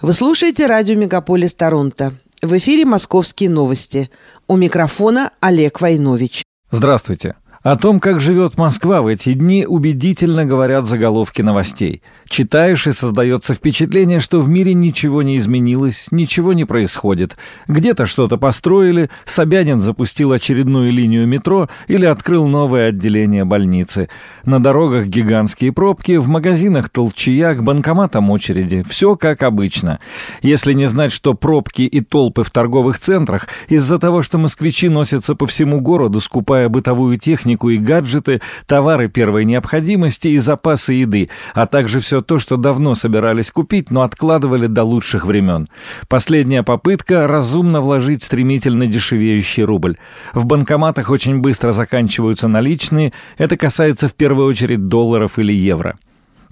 Вы слушаете радио «Мегаполис Торонто». В эфире «Московские новости». У микрофона Олег Войнович. Здравствуйте. О том, как живет Москва в эти дни, убедительно говорят заголовки новостей. Читаешь и создается впечатление, что в мире ничего не изменилось, ничего не происходит. Где-то что-то построили, Собянин запустил очередную линию метро или открыл новое отделение больницы. На дорогах гигантские пробки, в магазинах толчья, к банкоматам очереди. Все как обычно. Если не знать, что пробки и толпы в торговых центрах из-за того, что москвичи носятся по всему городу, скупая бытовую технику, технику и гаджеты, товары первой необходимости и запасы еды, а также все то, что давно собирались купить, но откладывали до лучших времен. Последняя попытка – разумно вложить стремительно дешевеющий рубль. В банкоматах очень быстро заканчиваются наличные, это касается в первую очередь долларов или евро.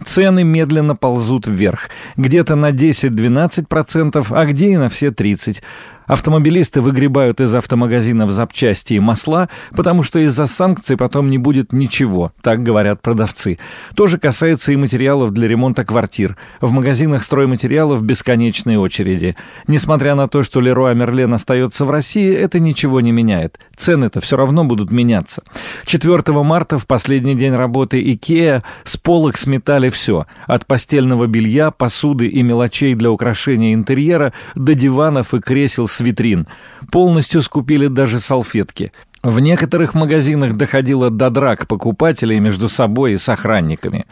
Цены медленно ползут вверх, где-то на 10-12%, а где и на все 30%. Автомобилисты выгребают из автомагазинов запчасти и масла, потому что из-за санкций потом не будет ничего, так говорят продавцы. То же касается и материалов для ремонта квартир. В магазинах стройматериалов бесконечные очереди. Несмотря на то, что Леруа Мерлен остается в России, это ничего не меняет. Цены-то все равно будут меняться. 4 марта, в последний день работы Икеа, с полок сметали все. От постельного белья, посуды и мелочей для украшения интерьера до диванов и кресел с витрин. Полностью скупили даже салфетки. В некоторых магазинах доходило до драк покупателей между собой и с охранниками.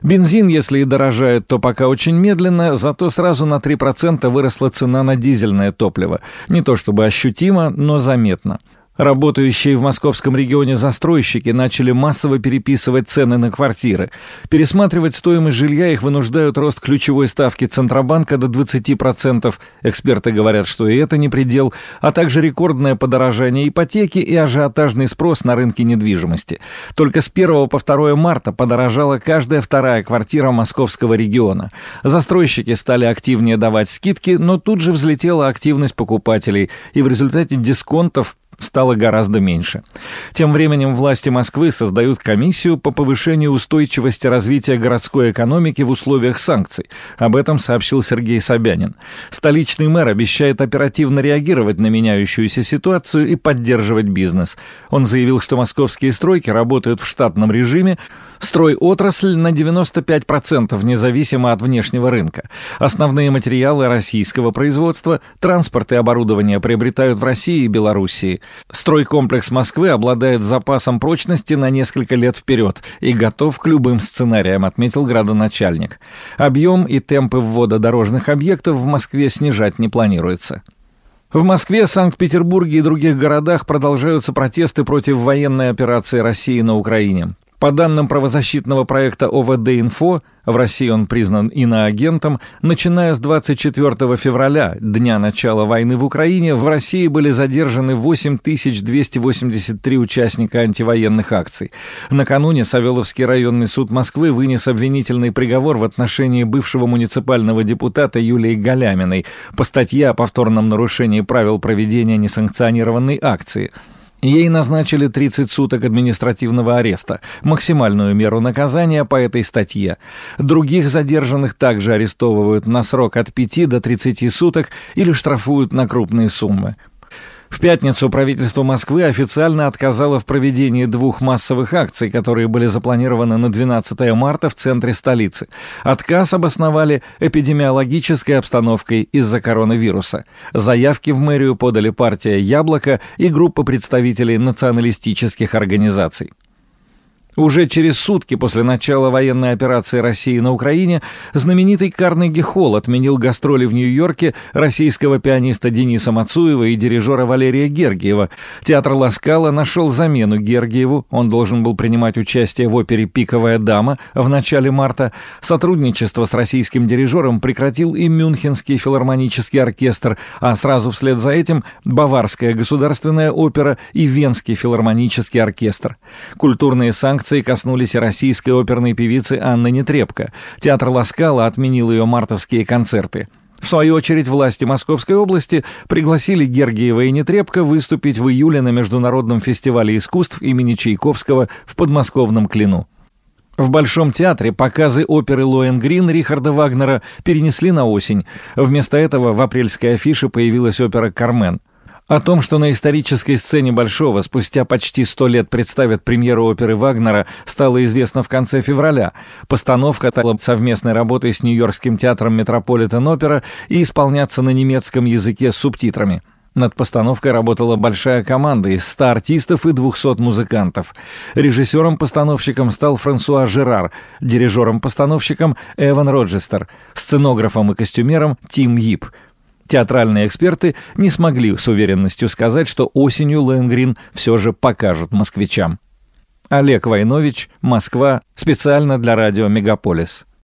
Бензин, если и дорожает, то пока очень медленно, зато сразу на 3% выросла цена на дизельное топливо. Не то чтобы ощутимо, но заметно. Работающие в московском регионе застройщики начали массово переписывать цены на квартиры. Пересматривать стоимость жилья их вынуждают рост ключевой ставки Центробанка до 20%. Эксперты говорят, что и это не предел, а также рекордное подорожание ипотеки и ажиотажный спрос на рынке недвижимости. Только с 1 по 2 марта подорожала каждая вторая квартира московского региона. Застройщики стали активнее давать скидки, но тут же взлетела активность покупателей, и в результате дисконтов стало гораздо меньше. Тем временем власти Москвы создают комиссию по повышению устойчивости развития городской экономики в условиях санкций. Об этом сообщил Сергей Собянин. Столичный мэр обещает оперативно реагировать на меняющуюся ситуацию и поддерживать бизнес. Он заявил, что московские стройки работают в штатном режиме, стройотрасль на 95% независимо от внешнего рынка. Основные материалы российского производства, транспорт и оборудование приобретают в России и Белоруссии. Стройкомплекс Москвы обладает запасом прочности на несколько лет вперед и готов к любым сценариям, отметил градоначальник. Объем и темпы ввода дорожных объектов в Москве снижать не планируется. В Москве, Санкт-Петербурге и других городах продолжаются протесты против военной операции России на Украине. По данным правозащитного проекта ОВД-Инфо, в России он признан иноагентом, начиная с 24 февраля, дня начала войны в Украине, в России были задержаны 8283 участника антивоенных акций. Накануне Савеловский районный суд Москвы вынес обвинительный приговор в отношении бывшего муниципального депутата Юлии Галяминой по статье о повторном нарушении правил проведения несанкционированной акции – Ей назначили 30 суток административного ареста, максимальную меру наказания по этой статье. Других задержанных также арестовывают на срок от 5 до 30 суток или штрафуют на крупные суммы. В пятницу правительство Москвы официально отказало в проведении двух массовых акций, которые были запланированы на 12 марта в центре столицы. Отказ обосновали эпидемиологической обстановкой из-за коронавируса. Заявки в мэрию подали партия «Яблоко» и группа представителей националистических организаций. Уже через сутки после начала военной операции России на Украине знаменитый Карнеги Холл отменил гастроли в Нью-Йорке российского пианиста Дениса Мацуева и дирижера Валерия Гергиева. Театр Ласкала нашел замену Гергиеву. Он должен был принимать участие в опере «Пиковая дама» в начале марта. Сотрудничество с российским дирижером прекратил и Мюнхенский филармонический оркестр, а сразу вслед за этим Баварская государственная опера и Венский филармонический оркестр. Культурные санкции Санкции коснулись и российской оперной певицы Анны Нетребко. Театр Ласкала отменил ее мартовские концерты. В свою очередь, власти Московской области пригласили Гергиева и Нетребко выступить в июле на Международном фестивале искусств имени Чайковского в подмосковном Клину. В Большом театре показы оперы «Лоэнгрин» Рихарда Вагнера перенесли на осень. Вместо этого в апрельской афише появилась опера «Кармен». О том, что на исторической сцене Большого спустя почти сто лет представят премьеру оперы Вагнера, стало известно в конце февраля. Постановка стала совместной работой с Нью-Йоркским театром Метрополитен-опера и исполняться на немецком языке с субтитрами. Над постановкой работала большая команда из 100 артистов и 200 музыкантов. Режиссером-постановщиком стал Франсуа Жерар, дирижером-постановщиком Эван Роджестер, сценографом и костюмером Тим Йип – Театральные эксперты не смогли с уверенностью сказать, что осенью Лэнгрин все же покажут москвичам. Олег Войнович, Москва, специально для радио «Мегаполис».